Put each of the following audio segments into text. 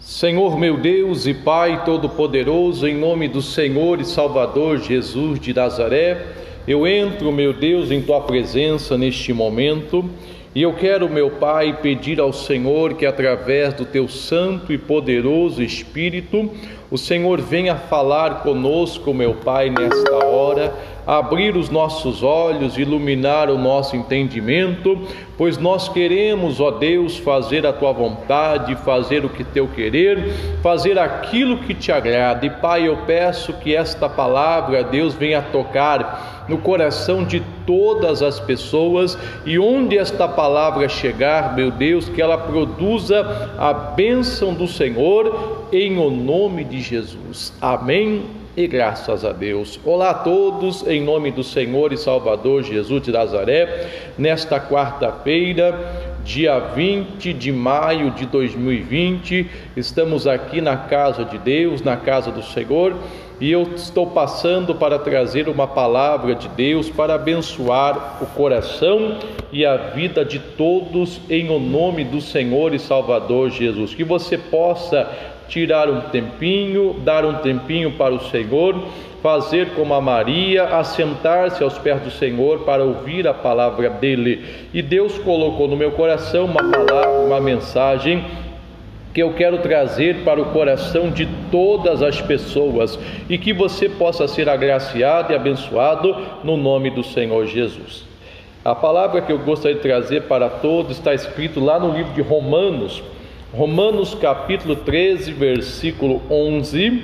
Senhor meu Deus e Pai Todo-Poderoso, em nome do Senhor e Salvador Jesus de Nazaré, eu entro, meu Deus, em tua presença neste momento e eu quero, meu Pai, pedir ao Senhor que através do teu santo e poderoso Espírito, o Senhor venha falar conosco, meu Pai, nesta hora abrir os nossos olhos, iluminar o nosso entendimento, pois nós queremos, ó Deus, fazer a tua vontade, fazer o que teu querer, fazer aquilo que te agrada. E Pai, eu peço que esta palavra, Deus, venha tocar no coração de todas as pessoas e onde esta palavra chegar, meu Deus, que ela produza a bênção do Senhor em o nome de Jesus. Amém e graças a Deus. Olá a todos, em nome do Senhor e Salvador Jesus de Nazaré, nesta quarta-feira, dia 20 de maio de 2020, estamos aqui na casa de Deus, na casa do Senhor, e eu estou passando para trazer uma palavra de Deus para abençoar o coração e a vida de todos em o nome do Senhor e Salvador Jesus. Que você possa tirar um tempinho, dar um tempinho para o Senhor, fazer como a Maria, assentar-se aos pés do Senhor para ouvir a palavra dele. E Deus colocou no meu coração uma palavra, uma mensagem que eu quero trazer para o coração de todas as pessoas e que você possa ser agraciado e abençoado no nome do Senhor Jesus. A palavra que eu gostaria de trazer para todos está escrito lá no livro de Romanos, Romanos capítulo 13, versículo 11,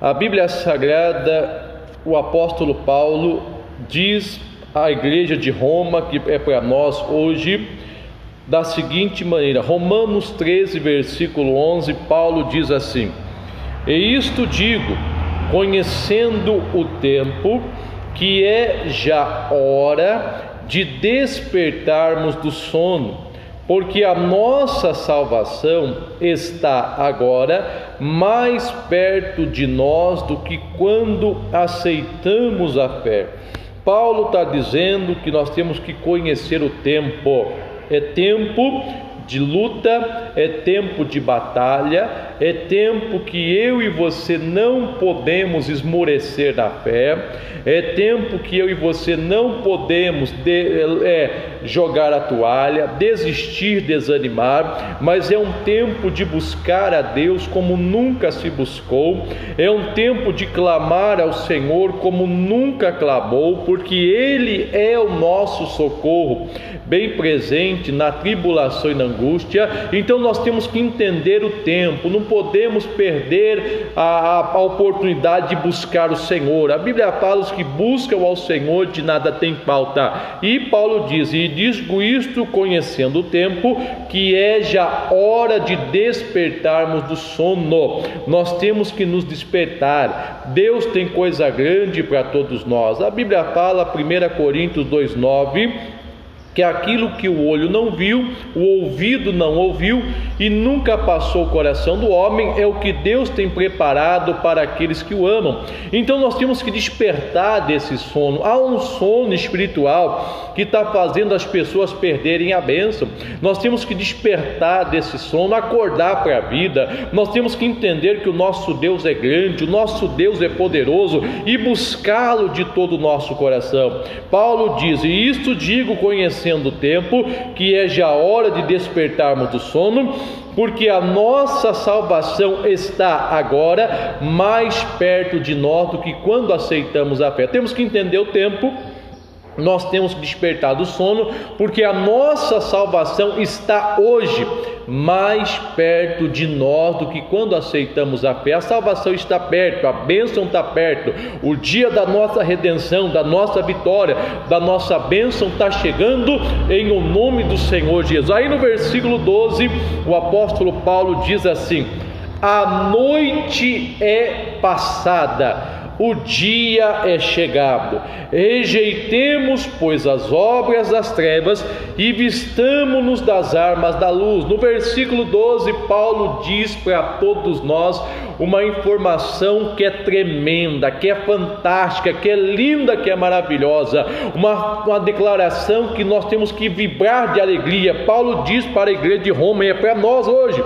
a Bíblia Sagrada, o apóstolo Paulo diz à igreja de Roma, que é para nós hoje, da seguinte maneira: Romanos 13, versículo 11, Paulo diz assim: E isto digo, conhecendo o tempo, que é já hora de despertarmos do sono porque a nossa salvação está agora mais perto de nós do que quando aceitamos a fé. Paulo está dizendo que nós temos que conhecer o tempo, é tempo de luta, é tempo de batalha, é tempo que eu e você não podemos esmorecer na fé, é tempo que eu e você não podemos de, é, jogar a toalha, desistir, desanimar, mas é um tempo de buscar a Deus como nunca se buscou, é um tempo de clamar ao Senhor como nunca clamou, porque Ele é o nosso socorro, bem presente na tribulação e na angústia. Então nós temos que entender o tempo, não podemos perder a, a oportunidade de buscar o Senhor. A Bíblia fala: os que buscam ao Senhor de nada tem falta. E Paulo diz: e digo isto conhecendo o tempo, que é já hora de despertarmos do sono. Nós temos que nos despertar. Deus tem coisa grande para todos nós. A Bíblia fala, 1 Coríntios 2,9 que aquilo que o olho não viu, o ouvido não ouviu e nunca passou o coração do homem é o que Deus tem preparado para aqueles que o amam. Então nós temos que despertar desse sono. Há um sono espiritual que está fazendo as pessoas perderem a bênção. Nós temos que despertar desse sono, acordar para a vida. Nós temos que entender que o nosso Deus é grande, o nosso Deus é poderoso e buscá-lo de todo o nosso coração. Paulo diz: E isto digo conhecendo conhecendo o tempo, que é já hora de despertarmos do sono, porque a nossa salvação está agora mais perto de nós do que quando aceitamos a fé. Temos que entender o tempo nós temos que despertar do sono, porque a nossa salvação está hoje mais perto de nós do que quando aceitamos a fé. A salvação está perto, a bênção está perto, o dia da nossa redenção, da nossa vitória, da nossa bênção está chegando em o nome do Senhor Jesus. Aí no versículo 12, o apóstolo Paulo diz assim: A noite é passada o dia é chegado. Rejeitemos, pois, as obras das trevas e vistamo-nos das armas da luz. No versículo 12, Paulo diz para todos nós uma informação que é tremenda, que é fantástica, que é linda, que é maravilhosa, uma, uma declaração que nós temos que vibrar de alegria. Paulo diz para a igreja de Roma e é para nós hoje.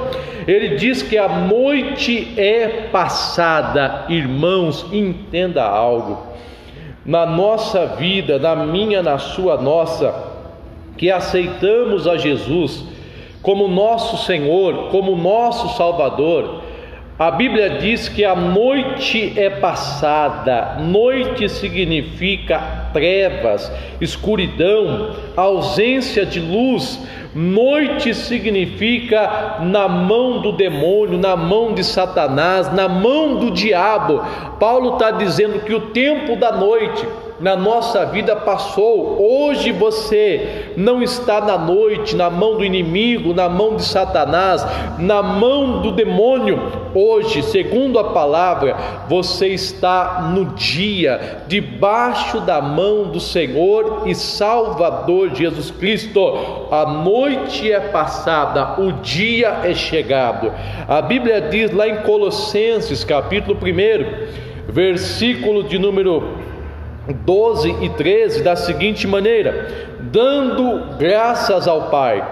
Ele diz que a noite é passada. Irmãos, entenda algo. Na nossa vida, na minha, na sua, nossa, que aceitamos a Jesus como nosso Senhor, como nosso Salvador, a Bíblia diz que a noite é passada, noite significa trevas, escuridão, ausência de luz. Noite significa na mão do demônio, na mão de Satanás, na mão do diabo. Paulo está dizendo que o tempo da noite na nossa vida passou. Hoje você não está na noite, na mão do inimigo, na mão de Satanás, na mão do demônio. Hoje, segundo a palavra, você está no dia, debaixo da mão do Senhor e Salvador Jesus Cristo. A noite é passada, o dia é chegado. A Bíblia diz lá em Colossenses, capítulo 1, versículo de número 12 e 13 da seguinte maneira: dando graças ao Pai,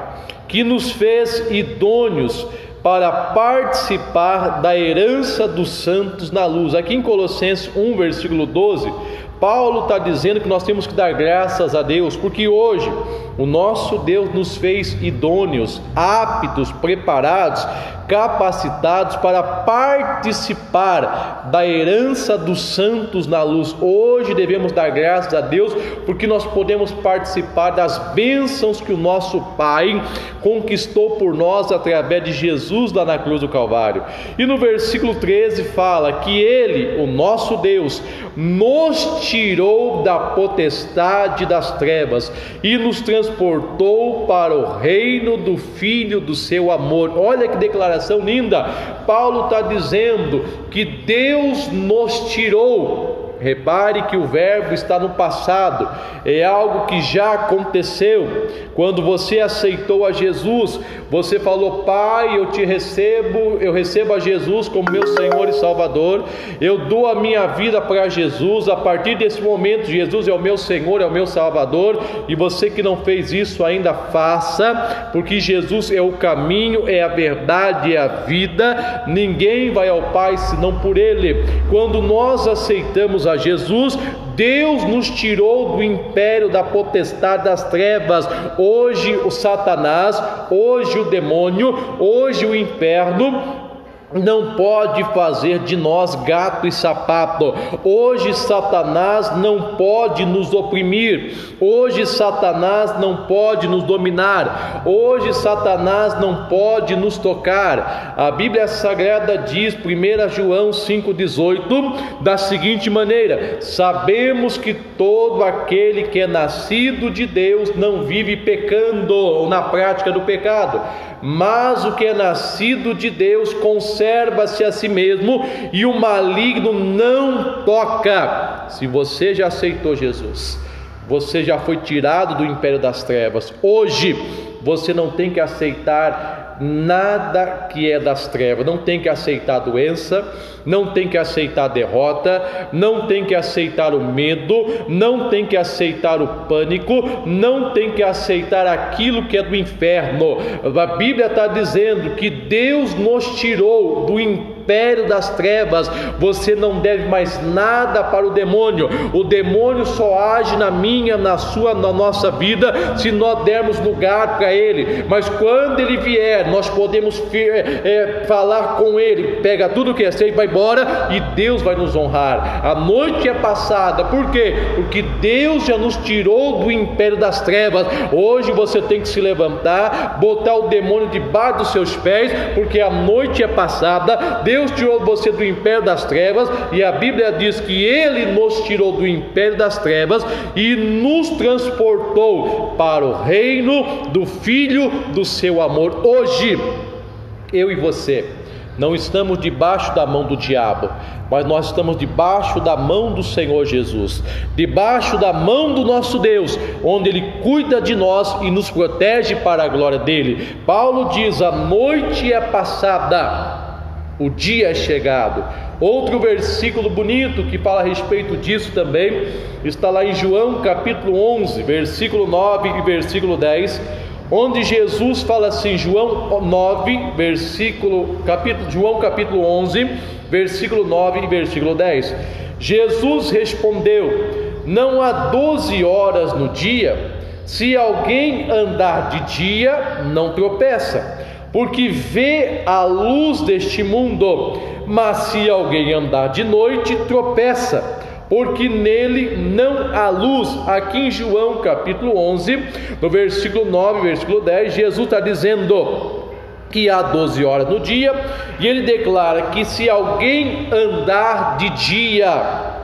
que nos fez idôneos para participar da herança dos santos na luz. Aqui em Colossenses 1, versículo 12, Paulo está dizendo que nós temos que dar graças a Deus, porque hoje o nosso Deus nos fez idôneos, aptos, preparados, capacitados para participar da herança dos santos na luz. Hoje devemos dar graças a Deus porque nós podemos participar das bênçãos que o nosso Pai conquistou por nós através de Jesus lá na cruz do Calvário. E no versículo 13 fala que Ele, o nosso Deus, nos tirou da potestade das trevas e nos transportou para o reino do Filho do seu amor. Olha que declaração linda! Paulo está dizendo que Deus nos tirou Repare que o verbo está no passado, é algo que já aconteceu. Quando você aceitou a Jesus, você falou: Pai, eu te recebo, eu recebo a Jesus como meu Senhor e Salvador, eu dou a minha vida para Jesus. A partir desse momento, Jesus é o meu Senhor, é o meu Salvador, e você que não fez isso ainda faça, porque Jesus é o caminho, é a verdade, é a vida. Ninguém vai ao Pai senão por Ele. Quando nós aceitamos a Jesus, Deus nos tirou do império da potestade das trevas. Hoje o Satanás, hoje o demônio, hoje o inferno não pode fazer de nós gato e sapato. Hoje Satanás não pode nos oprimir. Hoje Satanás não pode nos dominar. Hoje Satanás não pode nos tocar. A Bíblia Sagrada diz, 1 João 5,18, da seguinte maneira: Sabemos que todo aquele que é nascido de Deus não vive pecando ou na prática do pecado mas o que é nascido de Deus conserva-se a si mesmo e o maligno não toca. Se você já aceitou Jesus, você já foi tirado do império das trevas. Hoje você não tem que aceitar nada que é das trevas, não tem que aceitar doença, não tem que aceitar derrota, não tem que aceitar o medo, não tem que aceitar o pânico, não tem que aceitar aquilo que é do inferno. A Bíblia está dizendo que Deus nos tirou do império das trevas, você não deve mais nada para o demônio. O demônio só age na minha, na sua, na nossa vida se nós dermos lugar para ele. Mas quando ele vier, nós podemos é, falar com Ele, pega tudo que é seu e vai embora, e Deus vai nos honrar. A noite é passada, por quê? Porque Deus já nos tirou do império das trevas. Hoje você tem que se levantar, botar o demônio debaixo dos seus pés, porque a noite é passada. Deus tirou você do império das trevas, e a Bíblia diz que Ele nos tirou do império das trevas e nos transportou para o reino do Filho do seu amor. Hoje, eu e você não estamos debaixo da mão do diabo, mas nós estamos debaixo da mão do Senhor Jesus, debaixo da mão do nosso Deus, onde Ele cuida de nós e nos protege para a glória dele. Paulo diz: a noite é passada, o dia é chegado. Outro versículo bonito que fala a respeito disso também está lá em João capítulo 11, versículo 9 e versículo 10 onde Jesus fala assim, João 9, versículo, capítulo, João capítulo 11, versículo 9 e versículo 10. Jesus respondeu: Não há doze horas no dia, se alguém andar de dia, não tropeça, porque vê a luz deste mundo, mas se alguém andar de noite, tropeça porque nele não há luz. Aqui em João capítulo 11, no versículo 9, versículo 10, Jesus está dizendo que há 12 horas no dia, e ele declara que se alguém andar de dia,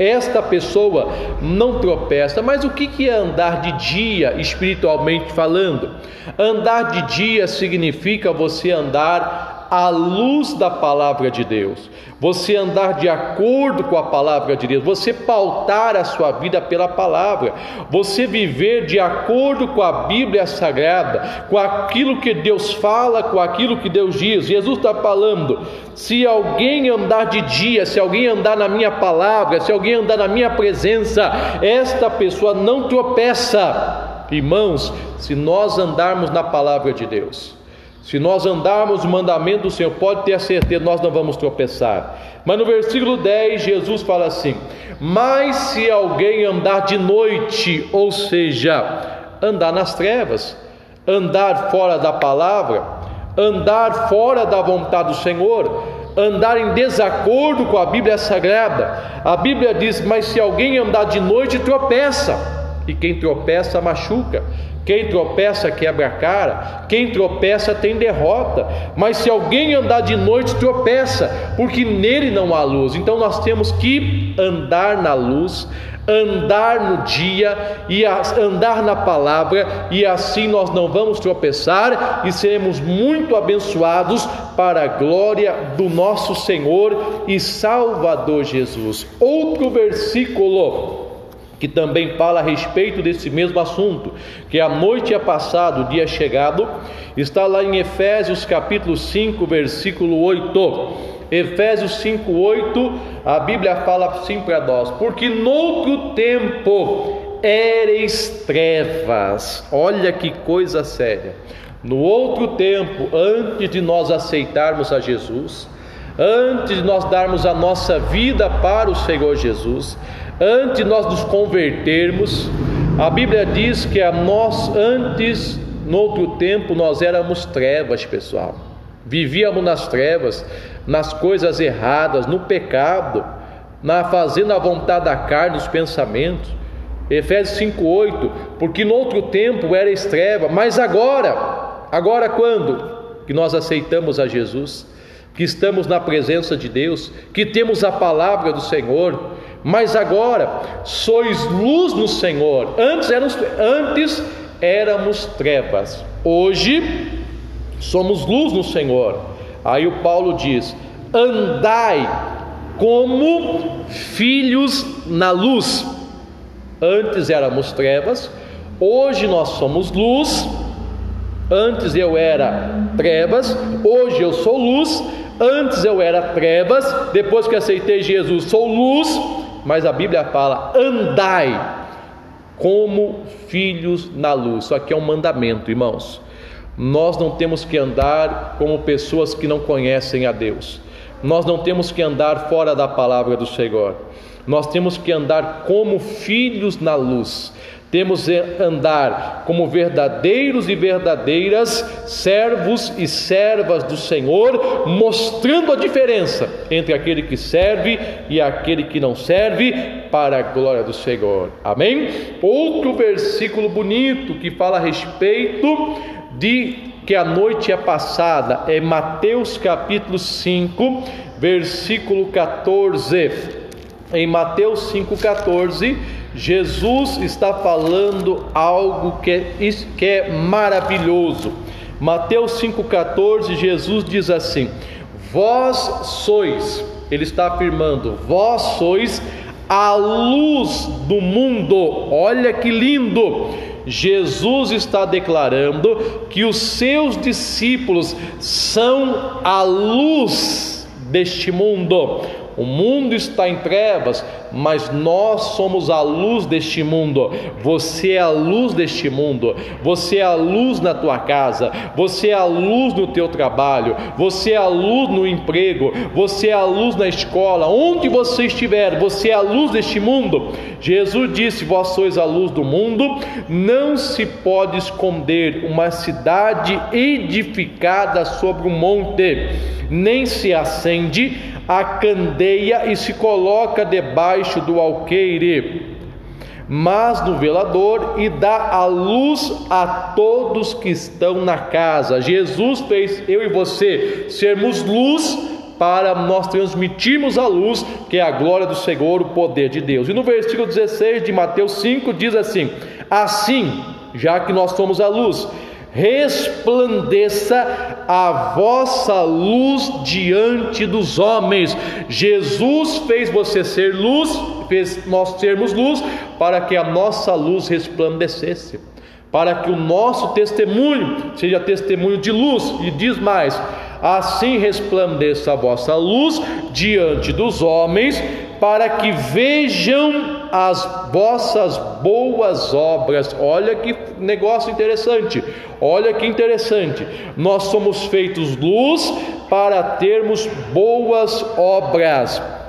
esta pessoa não tropeça. Mas o que é andar de dia, espiritualmente falando? Andar de dia significa você andar à luz da palavra de Deus, você andar de acordo com a palavra de Deus, você pautar a sua vida pela palavra, você viver de acordo com a Bíblia Sagrada, com aquilo que Deus fala, com aquilo que Deus diz. Jesus está falando: se alguém andar de dia, se alguém andar na minha palavra, se alguém andar na minha presença, esta pessoa não tropeça. Irmãos, se nós andarmos na palavra de Deus, se nós andarmos o mandamento do Senhor, pode ter a certeza, nós não vamos tropeçar. Mas no versículo 10, Jesus fala assim: Mas se alguém andar de noite, ou seja, andar nas trevas, andar fora da palavra, andar fora da vontade do Senhor, andar em desacordo com a Bíblia Sagrada, a Bíblia diz: Mas se alguém andar de noite, tropeça e quem tropeça machuca. Quem tropeça quebra a cara, quem tropeça tem derrota. Mas se alguém andar de noite, tropeça, porque nele não há luz. Então nós temos que andar na luz, andar no dia e andar na palavra, e assim nós não vamos tropeçar e seremos muito abençoados para a glória do nosso Senhor e Salvador Jesus. Outro versículo que também fala a respeito desse mesmo assunto, que a noite é passada, o dia é chegado, está lá em Efésios capítulo 5, versículo 8. Efésios 5, 8, a Bíblia fala assim para nós: porque noutro tempo ereis trevas, olha que coisa séria. No outro tempo, antes de nós aceitarmos a Jesus, antes de nós darmos a nossa vida para o Senhor Jesus, Antes nós nos convertermos, a Bíblia diz que a nós antes, no outro tempo, nós éramos trevas, pessoal. Vivíamos nas trevas, nas coisas erradas, no pecado, na fazendo a vontade da carne, dos pensamentos. Efésios 5:8, porque no outro tempo era treva, mas agora, agora quando que nós aceitamos a Jesus, que estamos na presença de Deus, que temos a palavra do Senhor, mas agora sois luz no Senhor. Antes éramos, antes éramos trevas, hoje somos luz no Senhor. Aí o Paulo diz: andai como filhos na luz. Antes éramos trevas, hoje nós somos luz. Antes eu era trevas, hoje eu sou luz. Antes eu era trevas, depois que aceitei Jesus, sou luz mas a Bíblia fala: andai como filhos na luz. Isso aqui é um mandamento, irmãos. Nós não temos que andar como pessoas que não conhecem a Deus. Nós não temos que andar fora da palavra do Senhor. Nós temos que andar como filhos na luz. Temos que andar como verdadeiros e verdadeiras servos e servas do Senhor, mostrando a diferença entre aquele que serve e aquele que não serve, para a glória do Senhor. Amém? Outro versículo bonito que fala a respeito de que a noite é passada é Mateus capítulo 5, versículo 14. Em Mateus 5,14 Jesus está falando algo que é, que é maravilhoso. Mateus 5,14, Jesus diz assim: Vós sois, ele está afirmando, vós sois a luz do mundo. Olha que lindo! Jesus está declarando que os seus discípulos são a luz deste mundo. O mundo está em trevas, mas nós somos a luz deste mundo. Você é a luz deste mundo. Você é a luz na tua casa. Você é a luz no teu trabalho. Você é a luz no emprego. Você é a luz na escola. Onde você estiver, você é a luz deste mundo. Jesus disse: Vós sois a luz do mundo. Não se pode esconder uma cidade edificada sobre um monte, nem se acende a candeia e se coloca debaixo do alqueire, mas no velador e dá a luz a todos que estão na casa. Jesus fez eu e você sermos luz para nós transmitirmos a luz, que é a glória do Senhor, o poder de Deus. E no versículo 16 de Mateus 5 diz assim: Assim, já que nós somos a luz, resplandeça a vossa luz diante dos homens. Jesus fez você ser luz, fez nós sermos luz, para que a nossa luz resplandecesse, para que o nosso testemunho seja testemunho de luz. E diz mais: assim resplandeça a vossa luz diante dos homens, para que vejam as vossas boas obras. Olha que negócio interessante. Olha que interessante. Nós somos feitos luz para termos boas obras.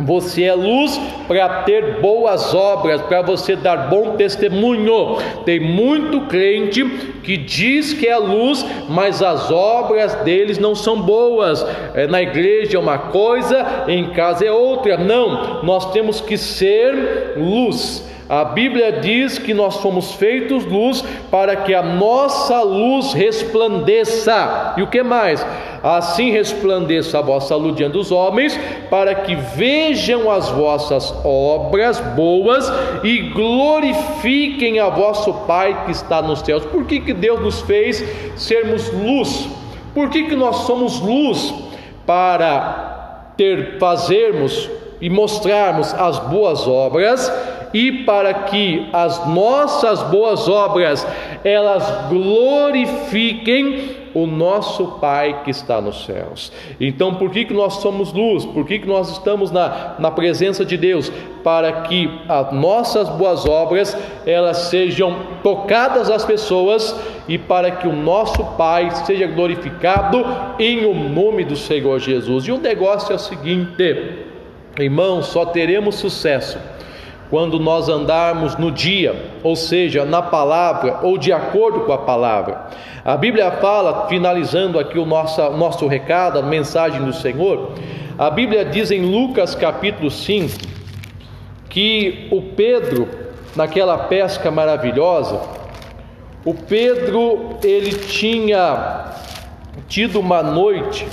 Você é luz para ter boas obras, para você dar bom testemunho. Tem muito crente que diz que é luz, mas as obras deles não são boas. É, na igreja é uma coisa, em casa é outra. Não, nós temos que ser luz. A Bíblia diz que nós fomos feitos luz para que a nossa luz resplandeça. E o que mais? Assim resplandeça a vossa luz diante dos homens, para que vejam as vossas obras boas e glorifiquem a vosso Pai que está nos céus. Por que, que Deus nos fez sermos luz? Por que, que nós somos luz? Para ter, fazermos e mostrarmos as boas obras e para que as nossas boas obras elas glorifiquem o nosso Pai que está nos céus. Então, por que, que nós somos luz? Por que, que nós estamos na, na presença de Deus? Para que as nossas boas obras elas sejam tocadas às pessoas e para que o nosso Pai seja glorificado em o nome do Senhor Jesus. E o negócio é o seguinte, irmãos, só teremos sucesso quando nós andarmos no dia, ou seja, na palavra ou de acordo com a palavra. A Bíblia fala, finalizando aqui o nosso, nosso recado, a mensagem do Senhor, a Bíblia diz em Lucas capítulo 5 que o Pedro, naquela pesca maravilhosa, o Pedro ele tinha tido uma noite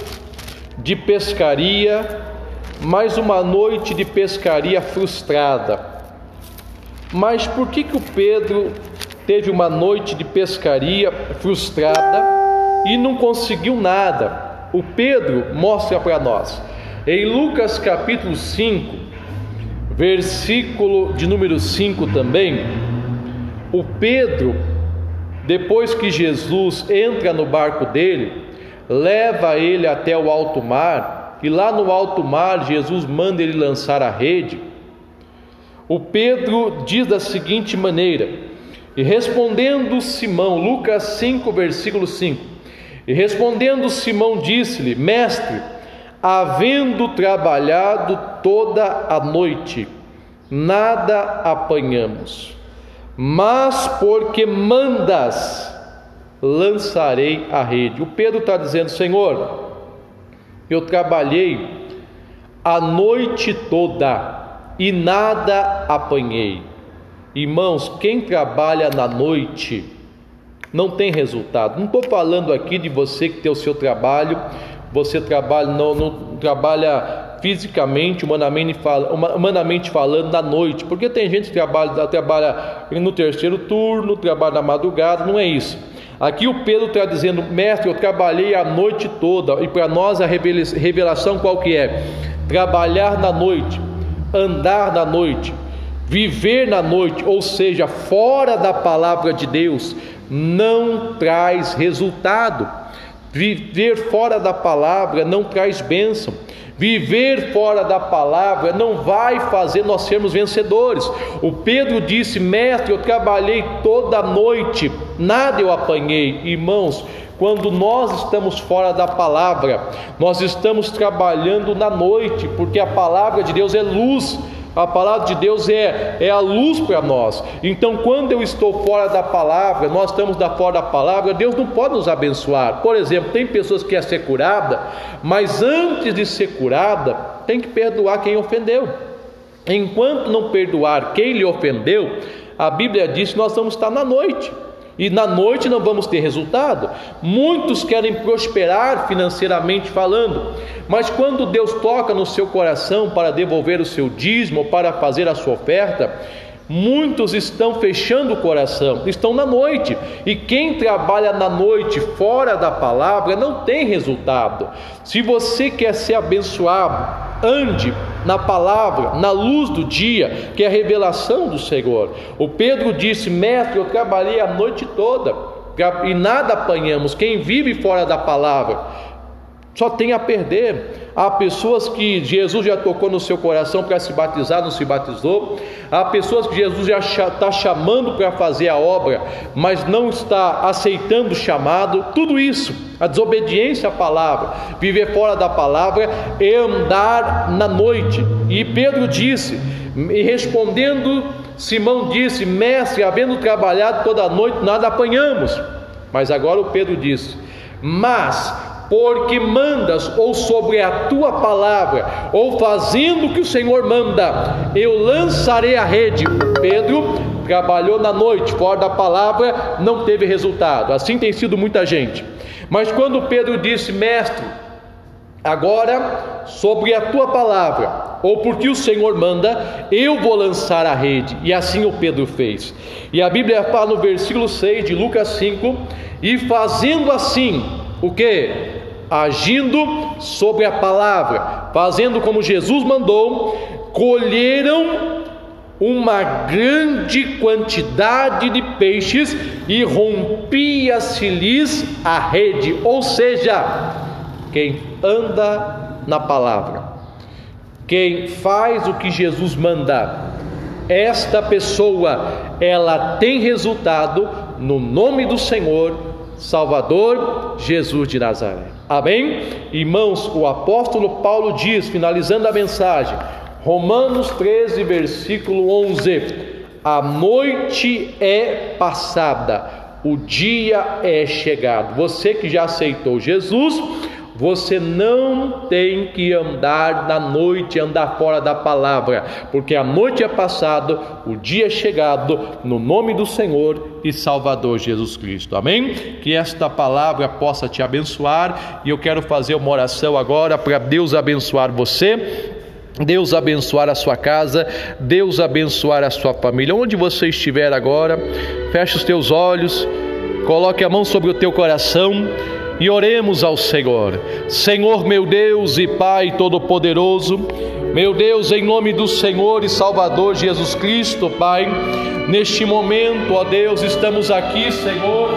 de pescaria, mais uma noite de pescaria frustrada. Mas por que, que o Pedro teve uma noite de pescaria frustrada e não conseguiu nada? O Pedro mostra para nós. Em Lucas capítulo 5, versículo de número 5 também, o Pedro, depois que Jesus entra no barco dele, leva ele até o alto mar, e lá no alto mar Jesus manda ele lançar a rede. O Pedro diz da seguinte maneira: E respondendo Simão, Lucas 5, versículo 5. E respondendo Simão disse-lhe: Mestre, havendo trabalhado toda a noite, nada apanhamos, mas porque mandas, lançarei a rede. O Pedro está dizendo: Senhor, eu trabalhei a noite toda e nada apanhei. Irmãos, quem trabalha na noite não tem resultado. Não estou falando aqui de você que tem o seu trabalho, você trabalha, não, não trabalha fisicamente, humanamente, humanamente falando na noite, porque tem gente que trabalha, trabalha no terceiro turno, trabalha na madrugada, não é isso. Aqui o Pedro está dizendo, mestre, eu trabalhei a noite toda, e para nós a revelação qual que é? Trabalhar na noite andar na noite, viver na noite, ou seja, fora da palavra de Deus, não traz resultado. Viver fora da palavra não traz bênção. Viver fora da palavra não vai fazer nós sermos vencedores. O Pedro disse: Mestre, eu trabalhei toda noite, nada eu apanhei. Irmãos, quando nós estamos fora da palavra, nós estamos trabalhando na noite, porque a palavra de Deus é luz. A palavra de Deus é, é a luz para nós. Então, quando eu estou fora da palavra, nós estamos da fora da palavra, Deus não pode nos abençoar. Por exemplo, tem pessoas que querem ser curada, mas antes de ser curada, tem que perdoar quem ofendeu. Enquanto não perdoar quem lhe ofendeu, a Bíblia diz que nós vamos estar na noite e na noite não vamos ter resultado. Muitos querem prosperar financeiramente falando, mas quando Deus toca no seu coração para devolver o seu dízimo, para fazer a sua oferta, Muitos estão fechando o coração, estão na noite, e quem trabalha na noite fora da palavra não tem resultado. Se você quer ser abençoado, ande na palavra, na luz do dia, que é a revelação do Senhor. O Pedro disse: Mestre, eu trabalhei a noite toda e nada apanhamos. Quem vive fora da palavra só tem a perder. Há pessoas que Jesus já tocou no seu coração para se batizar, não se batizou. Há pessoas que Jesus já está chamando para fazer a obra, mas não está aceitando o chamado. Tudo isso, a desobediência à palavra, viver fora da palavra e andar na noite. E Pedro disse, e respondendo, Simão disse: Mestre, havendo trabalhado toda a noite, nada apanhamos. Mas agora o Pedro disse: Mas porque mandas, ou sobre a tua palavra, ou fazendo o que o Senhor manda, eu lançarei a rede. Pedro trabalhou na noite, fora da palavra, não teve resultado. Assim tem sido muita gente. Mas quando Pedro disse, mestre, agora sobre a tua palavra, ou porque o Senhor manda, eu vou lançar a rede. E assim o Pedro fez. E a Bíblia fala no versículo 6 de Lucas 5: e fazendo assim, o que? Agindo sobre a palavra, fazendo como Jesus mandou, colheram uma grande quantidade de peixes e rompia-se-lhes a rede. Ou seja, quem anda na palavra, quem faz o que Jesus manda, esta pessoa, ela tem resultado no nome do Senhor, Salvador Jesus de Nazaré. Amém? Irmãos, o apóstolo Paulo diz, finalizando a mensagem, Romanos 13, versículo 11: A noite é passada, o dia é chegado. Você que já aceitou Jesus, você não tem que andar na noite, andar fora da palavra, porque a noite é passado, o dia é chegado, no nome do Senhor e Salvador Jesus Cristo. Amém? Que esta palavra possa te abençoar e eu quero fazer uma oração agora para Deus abençoar você. Deus abençoar a sua casa, Deus abençoar a sua família. Onde você estiver agora, feche os teus olhos, coloque a mão sobre o teu coração e oremos ao Senhor. Senhor, meu Deus e Pai Todo-Poderoso, meu Deus, em nome do Senhor e Salvador Jesus Cristo, Pai, neste momento, ó Deus, estamos aqui, Senhor,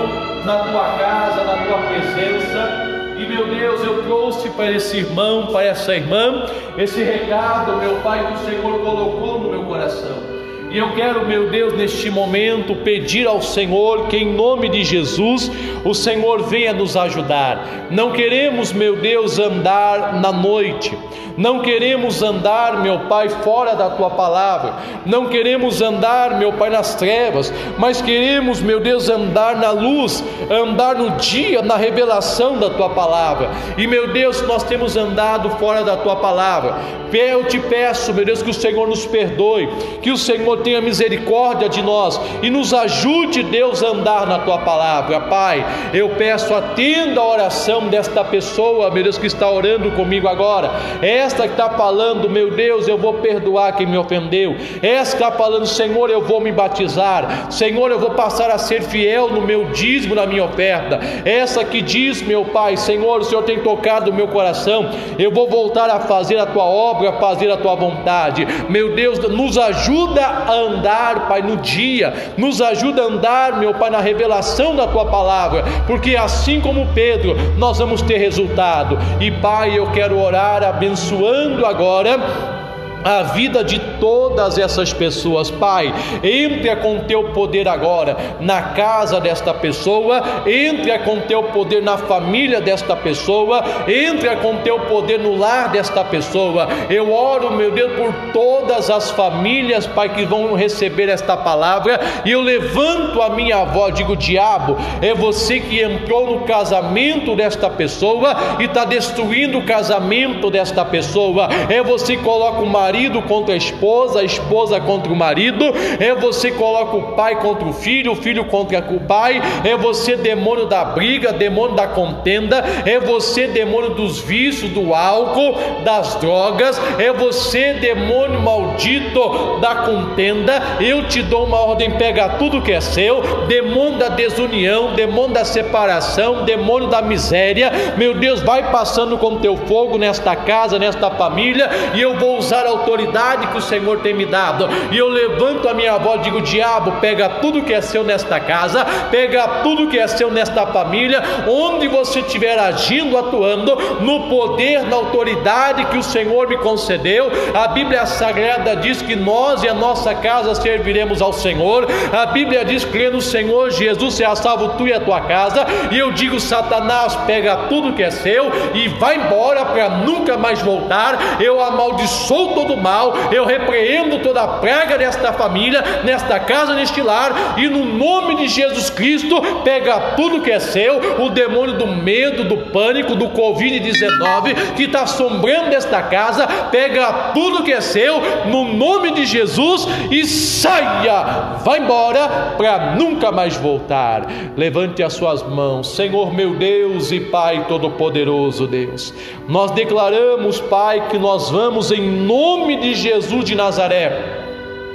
na tua casa, na tua presença. E meu Deus, eu trouxe para esse irmão, para essa irmã, esse recado, meu Pai, que o Senhor colocou no meu coração. E eu quero, meu Deus, neste momento, pedir ao Senhor que, em nome de Jesus, o Senhor venha nos ajudar. Não queremos, meu Deus, andar na noite, não queremos andar, meu Pai, fora da tua palavra, não queremos andar, meu Pai, nas trevas, mas queremos, meu Deus, andar na luz, andar no dia, na revelação da tua palavra. E, meu Deus, nós temos andado fora da tua palavra. Eu te peço, meu Deus, que o Senhor nos perdoe, que o Senhor tenha misericórdia de nós e nos ajude, Deus, a andar na tua palavra. Pai, eu peço, atenda a oração desta pessoa, meu Deus, que está orando comigo agora. Esta que está falando, meu Deus, eu vou perdoar quem me ofendeu. Esta que está falando, Senhor, eu vou me batizar. Senhor, eu vou passar a ser fiel no meu dízimo, na minha oferta. Essa que diz, meu Pai, Senhor, o Senhor tem tocado o meu coração. Eu vou voltar a fazer a tua obra, a fazer a tua vontade. Meu Deus, nos ajuda a andar, Pai, no dia, nos ajuda a andar, meu Pai, na revelação da tua palavra, porque assim como Pedro, nós vamos ter resultado. E Pai, eu quero orar abençoando agora a vida de todas essas pessoas. Pai, entre com teu poder agora na casa desta pessoa, entre com teu poder na família desta pessoa, entre com teu poder no lar desta pessoa. Eu oro, meu Deus, por todas as famílias, Pai, que vão receber esta palavra, e eu levanto a minha voz, digo: Diabo, é você que entrou no casamento desta pessoa e está destruindo o casamento desta pessoa, é você que coloca uma marido contra a esposa, a esposa contra o marido, é você coloca o pai contra o filho, o filho contra o pai, é você demônio da briga, demônio da contenda, é você demônio dos vícios, do álcool, das drogas, é você demônio maldito da contenda. Eu te dou uma ordem, pega tudo que é seu, demônio da desunião, demônio da separação, demônio da miséria. Meu Deus, vai passando com teu fogo nesta casa, nesta família, e eu vou usar autoridade que o Senhor tem me dado, e eu levanto a minha voz e digo: Diabo, pega tudo que é seu nesta casa, pega tudo que é seu nesta família, onde você estiver agindo, atuando, no poder, na autoridade que o Senhor me concedeu. A Bíblia Sagrada diz que nós e a nossa casa serviremos ao Senhor. A Bíblia diz que no Senhor Jesus será salvo tu e a tua casa. E eu digo: Satanás, pega tudo que é seu e vai embora para nunca mais voltar. Eu amaldiçoo todo mal mal, eu repreendo toda a praga desta família, nesta casa, neste lar, e no nome de Jesus Cristo, pega tudo que é seu, o demônio do medo, do pânico, do Covid-19 que está assombrando esta casa, pega tudo que é seu, no nome de Jesus, e saia, vai embora para nunca mais voltar. Levante as suas mãos, Senhor meu Deus e Pai Todo-Poderoso Deus. Nós declaramos, Pai, que nós vamos em nome de Jesus de Nazaré,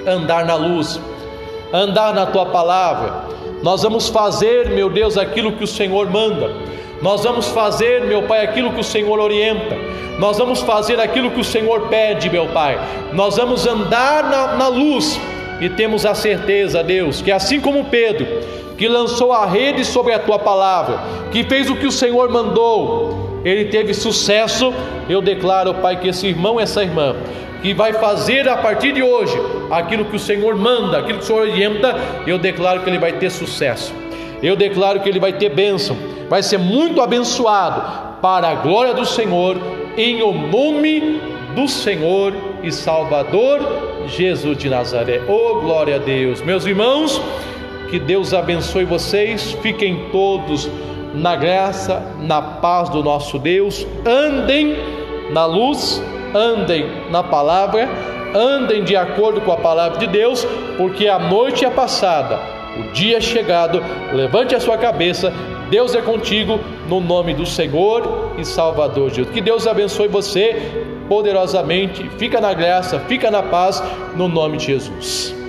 andar na luz, andar na tua palavra. Nós vamos fazer, meu Deus, aquilo que o Senhor manda. Nós vamos fazer, meu Pai, aquilo que o Senhor orienta. Nós vamos fazer aquilo que o Senhor pede, meu Pai. Nós vamos andar na, na luz e temos a certeza, Deus, que assim como Pedro, que lançou a rede sobre a tua palavra, que fez o que o Senhor mandou, ele teve sucesso. Eu declaro, Pai, que esse irmão, essa irmã, que vai fazer a partir de hoje aquilo que o Senhor manda, aquilo que o Senhor orienta, eu declaro que ele vai ter sucesso. Eu declaro que ele vai ter bênção, vai ser muito abençoado para a glória do Senhor, em o nome do Senhor e Salvador Jesus de Nazaré. Oh, glória a Deus. Meus irmãos, que Deus abençoe vocês, fiquem todos na graça, na paz do nosso Deus, andem na luz andem na palavra, andem de acordo com a palavra de Deus, porque a noite é passada, o dia é chegado. Levante a sua cabeça, Deus é contigo, no nome do Senhor e Salvador Jesus. Que Deus abençoe você poderosamente. Fica na graça, fica na paz, no nome de Jesus.